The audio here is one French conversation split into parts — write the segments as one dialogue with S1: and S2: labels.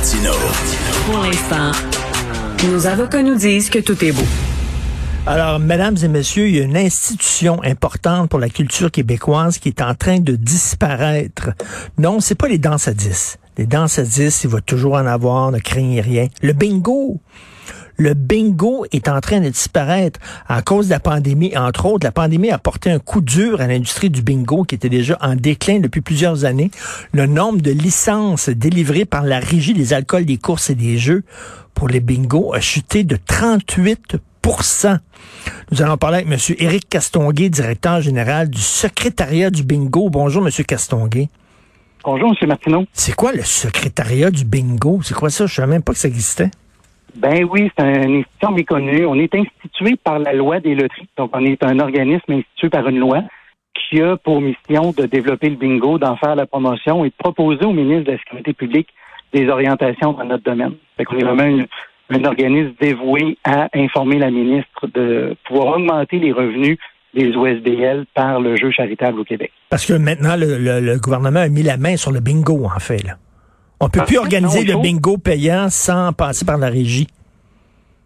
S1: Martino.
S2: Pour l'instant, nos avocats nous disent que tout est beau.
S3: Alors, mesdames et messieurs, il y a une institution importante pour la culture québécoise qui est en train de disparaître. Non, c'est pas les danses à 10. Les danses à 10, il va toujours en avoir, ne craignez rien. Le bingo. Le bingo est en train de disparaître à cause de la pandémie. Entre autres, la pandémie a porté un coup dur à l'industrie du bingo qui était déjà en déclin depuis plusieurs années. Le nombre de licences délivrées par la Régie des alcools, des courses et des jeux pour les bingos a chuté de 38% nous allons parler avec M. Éric Castonguay, directeur général du secrétariat du bingo. Bonjour, M. Castonguay.
S4: Bonjour, M. Martineau.
S3: C'est quoi le secrétariat du bingo? C'est quoi ça? Je ne savais même pas que ça existait.
S4: Ben oui, c'est une institution méconnue. On est institué par la loi des loteries. Donc, on est un organisme institué par une loi qui a pour mission de développer le bingo, d'en faire la promotion et de proposer au ministre de la Sécurité publique des orientations dans notre domaine. Fait qu'on est vraiment un organisme dévoué à informer la ministre de pouvoir augmenter les revenus des OSBL par le jeu charitable au Québec.
S3: Parce que maintenant, le, gouvernement a mis la main sur le bingo, en fait. Là. On peut plus organiser le bingo payant sans passer par la régie.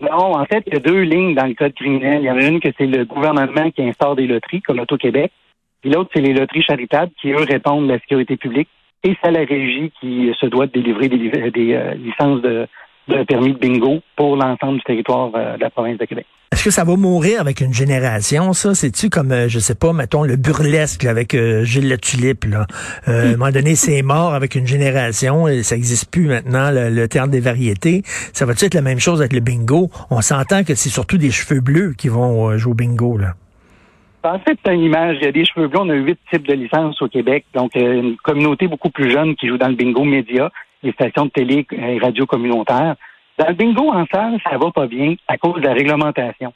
S4: Non, en fait, il y a deux lignes dans le code criminel. Il y en a une que c'est le gouvernement qui instaure des loteries, comme Auto-Québec. Puis l'autre, c'est les loteries charitables qui, eux, répondent à la sécurité publique. Et c'est la régie qui se doit de délivrer des, euh, licences de, de permis de bingo pour l'ensemble du territoire euh, de la province de Québec.
S3: Est-ce que ça va mourir avec une génération, ça? C'est-tu comme, euh, je sais pas, mettons, le burlesque avec euh, Gilles La Tulipe, là? à un moment donné, c'est mort avec une génération et ça n'existe plus maintenant, le, théâtre des variétés. Ça va-tu être la même chose avec le bingo? On s'entend que c'est surtout des cheveux bleus qui vont jouer au bingo, là.
S4: En fait, c'est une image. Il y a des cheveux bleus. On a huit types de licences au Québec. Donc, une communauté beaucoup plus jeune qui joue dans le bingo média les stations de télé et radio communautaires. Dans le bingo en salle, ça va pas bien à cause de la réglementation.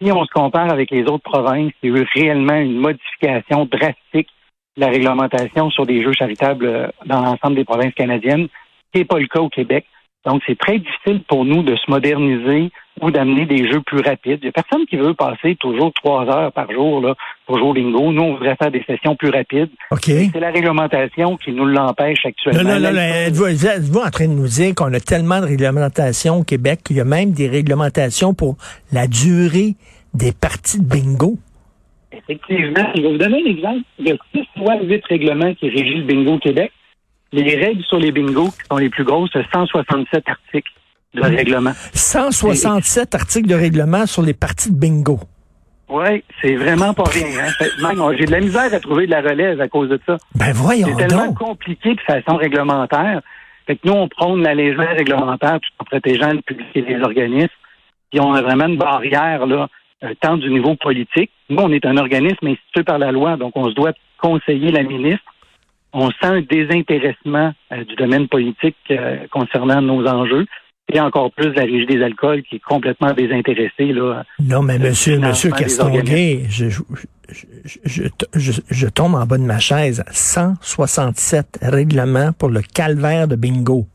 S4: Si on se compare avec les autres provinces, il y a eu réellement une modification drastique de la réglementation sur des jeux charitables euh, dans l'ensemble des provinces canadiennes, ce n'est pas le cas au Québec. Donc, c'est très difficile pour nous de se moderniser ou d'amener des jeux plus rapides. Il n'y a personne qui veut passer toujours trois heures par jour là, pour jouer au bingo. Nous, on voudrait faire des sessions plus rapides. C'est la réglementation qui nous l'empêche actuellement.
S3: Non, non, non, êtes-vous en train de nous dire qu'on a tellement de réglementations au Québec qu'il y a même des réglementations pour la durée des parties de bingo?
S4: Effectivement. Je vais vous donner un exemple. Il y a six fois huit règlements qui régissent le bingo au Québec. Les règles sur les bingos, qui sont les plus grosses, c'est 167 articles de règlement.
S3: 167 articles de règlement sur les parties de bingo.
S4: Oui, c'est vraiment pas rien. Hein. J'ai de la misère à trouver de la relève à cause de ça.
S3: Ben voyons
S4: C'est tellement compliqué de façon réglementaire. Fait que nous, on prône l'allègement réglementaire tout en protégeant le public et les organismes. Puis on a vraiment une barrière, là, euh, tant du niveau politique. Nous, on est un organisme institué par la loi, donc on se doit conseiller la ministre. On sent un désintéressement euh, du domaine politique euh, concernant nos enjeux et encore plus la Régie des alcools qui est complètement désintéressée. Là,
S3: non, mais monsieur, monsieur Castonguay, je, je, je, je, tombe en bas de ma chaise. 167 règlements pour le calvaire de bingo.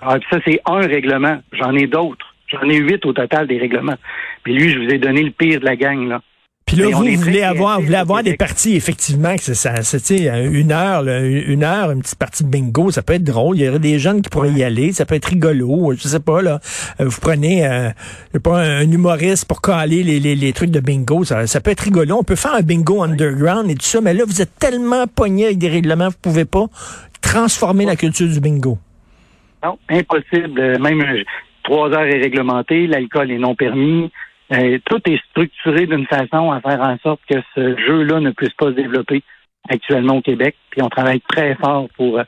S4: Ah, ça, c'est un règlement. J'en ai d'autres. J'en ai huit au total des règlements. Puis lui, je vous ai donné le pire de la gang, là.
S3: Puis là, vous, voulez avoir, vous voulez avoir des parties, effectivement, que c'est ça, c'est une heure, une heure, une petite partie de bingo, ça peut être drôle. Il y aurait des jeunes qui pourraient y aller, ça peut être rigolo. Je sais pas là, euh, vous prenez, euh, pas un humoriste pour caler les, les, les trucs de bingo, ça, ça peut être rigolo. On peut faire un bingo underground et tout ça, mais là, vous êtes tellement pogné avec des règlements, vous pouvez pas transformer la culture du bingo.
S4: Non, impossible. Même euh, trois heures est réglementé, l'alcool est non permis. Euh, tout est structuré d'une façon à faire en sorte que ce jeu-là ne puisse pas se développer actuellement au Québec. Puis on travaille très fort pour euh,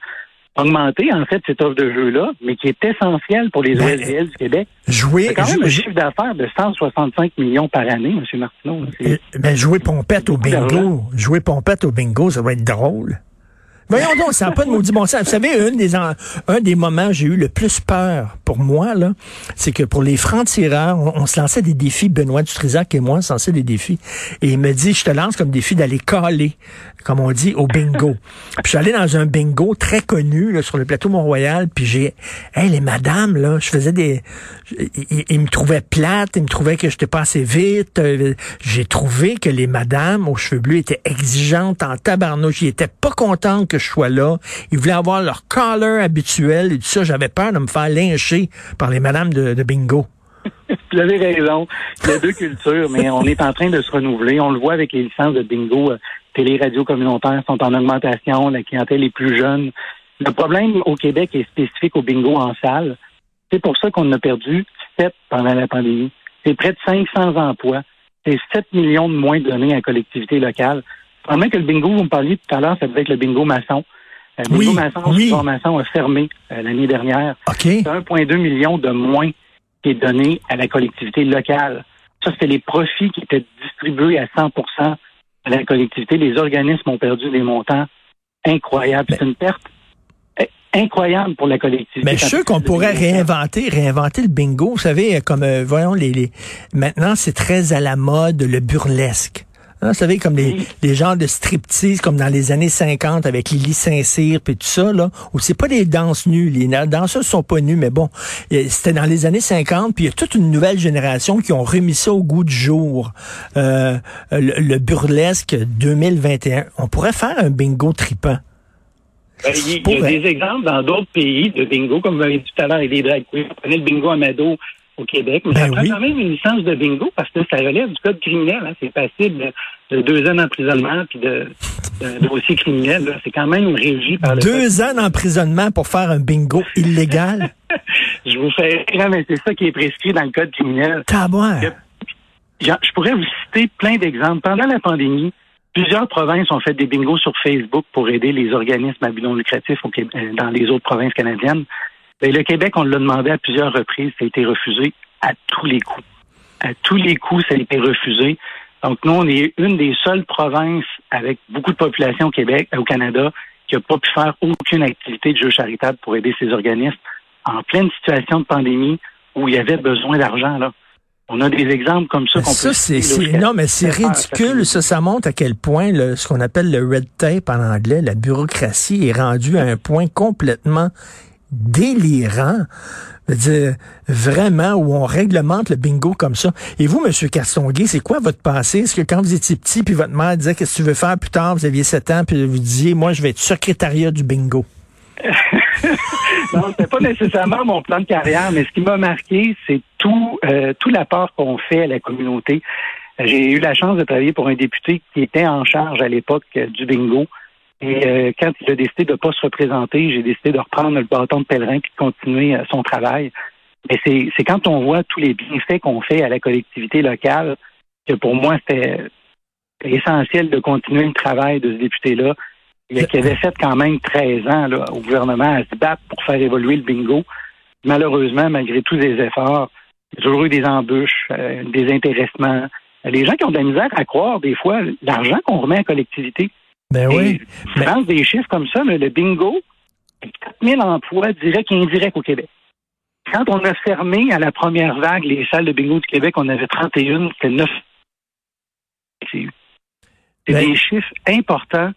S4: augmenter en fait cette offre de jeu-là, mais qui est essentielle pour les ben, OSBL du Québec.
S3: Jouer,
S4: quand même un chiffre d'affaires de 165 millions par année, M. Martineau.
S3: Mais ben, jouer pompette au bingo, jouer pompette au bingo, ça va être drôle. Voyons donc, ça n'a pas de maudit bon sens. Vous savez, un des, un des moments où j'ai eu le plus peur pour moi, là, c'est que pour les francs-tireurs, on, se lançait des défis, Benoît Dutrisac et moi, on se lançait des défis. Et il me dit, je te lance comme défi d'aller caler, comme on dit, au bingo. puis je suis allé dans un bingo très connu, là, sur le plateau Mont-Royal, puis j'ai, hey, les madames, là, je faisais des, ils, me trouvaient plate, ils me trouvaient que j'étais pas assez vite. J'ai trouvé que les madames aux cheveux bleus étaient exigeantes en tabarnouche. Ils étaient pas contents que que je sois là. Ils voulaient avoir leur collar habituel et tout ça. J'avais peur de me faire lyncher par les madames de, bingo.
S4: Vous avez raison. Il y a deux cultures, mais on est en train de se renouveler. On le voit avec les licences de bingo. euh, Télé, radio communautaire sont en augmentation. La clientèle est plus jeune. Le problème au Québec est spécifique au bingo en salle. C'est pour ça qu'on a perdu sept pendant la pandémie. C'est près de 500 emplois. C'est 7 millions de moins donnés à la collectivité locale. Probablement que le bingo, vous me parliez tout à l'heure, ça devait être le bingo maçon. Euh, Le bingo
S3: Oui,
S4: maçon,
S3: oui.
S4: le maçon a fermé euh, l'année dernière.
S3: OK?
S4: C'est 1,2 million de moins qui est donné à la collectivité locale. Ça, c'était les profits qui étaient distribués à 100% à la collectivité. Les organismes ont perdu des montants incroyables. C'est une perte eh, incroyable pour la collectivité.
S3: Mais je suis sûr qu'on pourrait réinventer, réinventer le bingo. Vous savez, comme, euh, voyons, les, les, maintenant, c'est très à la mode, le burlesque. Hein, vous savez, comme les,
S4: Oui.
S3: les genres de striptease, comme dans les années 50 avec Lily Saint-Cyr puis tout ça, là, où c'est pas des danses nues. Les danseuses sont pas nues, mais bon, c'était dans les années 50, puis il y a toute une nouvelle génération qui ont remis ça au goût du jour. Euh, le, le burlesque 2021. On pourrait faire un bingo tripant.
S4: Ben, Il y, a des exemples dans d'autres pays de bingo, comme vous avez dit tout à l'heure, avec des drag queens. Prenait le bingo Amado au Québec, mais
S3: Ben
S4: ça prend
S3: oui.
S4: quand même une licence de bingo parce que ça relève du code criminel. Hein. C'est passible de deux ans d'emprisonnement puis de, de dossier criminel. C'est quand même régi par le code
S3: Deux ans d'emprisonnement pour faire un bingo illégal?
S4: Je vous fais rire, mais c'est ça qui est prescrit dans le code criminel.
S3: Tabouin.
S4: Jean, Je pourrais vous citer plein d'exemples. Pendant la pandémie, plusieurs provinces ont fait des bingos sur Facebook pour aider les organismes à but non lucratif au Québec- euh, dans les autres provinces canadiennes. Ben, le Québec, on l'a demandé à plusieurs reprises, ça a été refusé à tous les coups. À tous les coups, ça a été refusé. Donc, nous, on est une des seules provinces avec beaucoup de population au Québec, euh, au Canada, qui n'a pas pu faire aucune activité de jeu charitable pour aider ces organismes en pleine situation de pandémie où il y avait besoin d'argent, là. On a des exemples comme ça qu'on
S3: Ça,
S4: peut là,
S3: c'est- non, mais c'est
S4: ça
S3: ridicule. Ça, ça montre à quel point le, ce qu'on appelle le red tape en anglais, la bureaucratie, est rendue à un point complètement délirant. Vraiment, où on réglemente le bingo comme ça. Et vous, Monsieur Castonguay, c'est quoi votre passé? Est-ce que quand vous étiez petit, puis votre mère disait qu'est-ce que tu veux faire plus tard, vous aviez 7 ans, puis vous disiez, moi, je vais être secrétariat du bingo?
S4: non, c'était pas nécessairement mon plan de carrière, mais ce qui m'a marqué, c'est tout, euh, tout l'apport qu'on fait à la communauté. J'ai eu la chance de travailler pour un député qui était en charge à l'époque euh, du bingo. Et euh, quand il a décidé de ne pas se représenter, j'ai décidé de reprendre le bâton de pèlerin puis de continuer euh, son travail. Mais c'est quand on voit tous les bienfaits qu'on fait à la collectivité locale que pour moi, c'était essentiel de continuer le travail de ce député-là qui avait fait quand même 13 ans là, au gouvernement à se battre pour faire évoluer le bingo. Malheureusement, malgré tous les efforts, il y a toujours eu des embûches, euh, des intéressements. Les gens qui ont de la misère à croire, des fois, l'argent qu'on remet à la collectivité.
S3: Ben oui.
S4: Je
S3: mais-
S4: pense des chiffres comme ça, mais le bingo, 4000 emplois directs et indirects au Québec. Quand on a fermé à la première vague les salles de bingo du Québec, on avait 31, c'était 9. C'est c'est
S3: Ben-
S4: des chiffres importants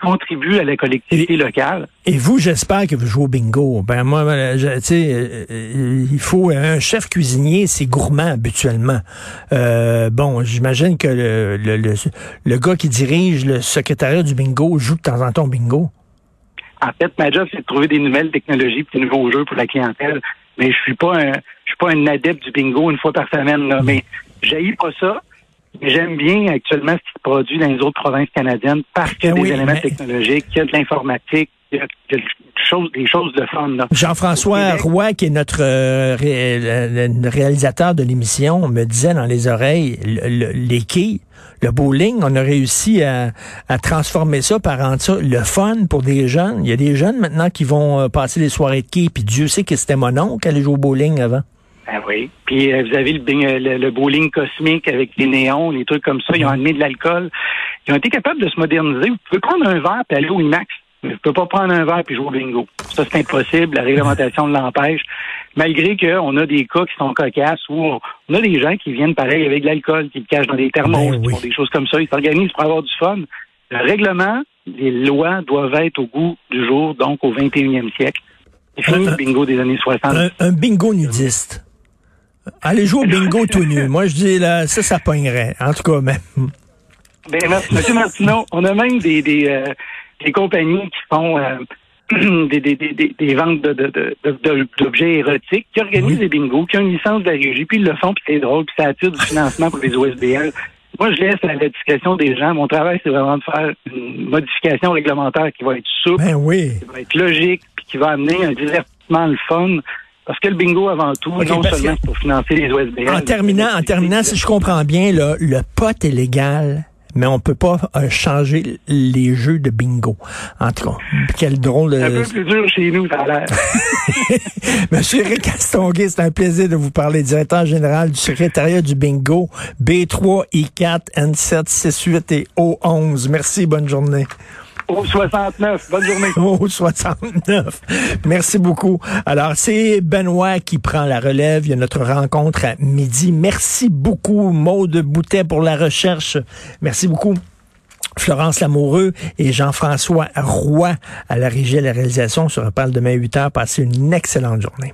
S4: qui contribuent à la collectivité locale.
S3: Et vous, j'espère que vous jouez au bingo. Ben moi, euh, je- tu sais, euh, euh, il faut un chef cuisinier, c'est gourmand habituellement. Euh, bon, j'imagine que le, le, le, le gars qui dirige le secrétariat du bingo joue de temps en temps au bingo.
S4: En fait, ma job, c'est de trouver des nouvelles technologies et des nouveaux jeux pour la clientèle. Mais je suis pas un, je suis pas un adepte du bingo une fois par semaine, là. Mais j'haïs pas ça. J'aime bien actuellement ce qui se produit dans les autres provinces canadiennes parce qu'il y a
S3: Ben
S4: des
S3: oui,
S4: éléments
S3: mais-
S4: technologiques, qu'il y a de l'informatique, qu'il y a, des choses, des choses de fun, là.
S3: Jean-François. Roy, qui est notre euh, ré- le- le réalisateur de l'émission, me disait dans les oreilles, le- le- les quilles, le bowling, on a réussi à, à transformer ça, par rendre ça le fun pour des jeunes. Il y a des jeunes maintenant qui vont euh, passer les soirées de quilles, puis Dieu sait que c'était mon oncle qui allait jouer au bowling avant.
S4: Ah oui. Puis euh, vous avez le, euh, le, le bowling cosmique avec les néons, les trucs comme ça. Ils ont amené de l'alcool. Ils ont été capables de se moderniser. Vous pouvez prendre un verre et aller au IMAX. Mais vous ne pouvez pas prendre un verre puis jouer au bingo. Ça, c'est impossible. La réglementation l'empêche. Malgré qu'on a des cas qui sont cocasses où on, a des gens qui viennent pareil avec de l'alcool, qui le cachent dans des thermos,
S3: Ben
S4: qui font des choses comme ça. Ils s'organisent pour avoir du fun. Le règlement, les lois doivent être au goût du jour, donc au 21e siècle. C'est fini le bingo des années 60.
S3: Un, un bingo nudiste. Allez jouer au bingo tout nu. Moi, je dis, là, ça, ça pognerait. En tout cas, même.
S4: Ben, merci, Monsieur Martineau, on a même des, des, euh, des compagnies qui font euh, des, des, des, des, ventes d'objets érotiques, qui organisent des bingos, qui ont une licence de la régie, puis ils le font, puis c'est drôle, puis ça attire du financement pour les OSBL. Moi, je laisse à la discrétion des gens. Mon travail, c'est vraiment de faire une modification réglementaire qui va être souple,
S3: ben oui.
S4: qui va être logique, puis qui va amener un divertissement le fun. Parce que le bingo, avant tout, non seulement pour financer les OSBL.
S3: En terminant, en terminant, si je comprends bien, là, le pot est légal mais on peut pas euh, changer les jeux de bingo. En tout cas, quel drôle
S4: de... Un peu plus dur chez nous, ça a l'air.
S3: Monsieur Eric Castonguay, c'est un plaisir de vous parler, directeur général du secrétariat du bingo, B3, I4, N7, 68 et O11. Merci, bonne journée.
S4: Au 69. Bonne journée.
S3: Au 69. Merci beaucoup. Alors, c'est Benoît qui prend la relève. Il y a notre rencontre à midi. Merci beaucoup, Maude Boutet, pour la recherche. Merci beaucoup. Florence Lamoureux et Jean-François Roy à la régie et la réalisation. On se reparle demain 8 heures. Passez une excellente journée.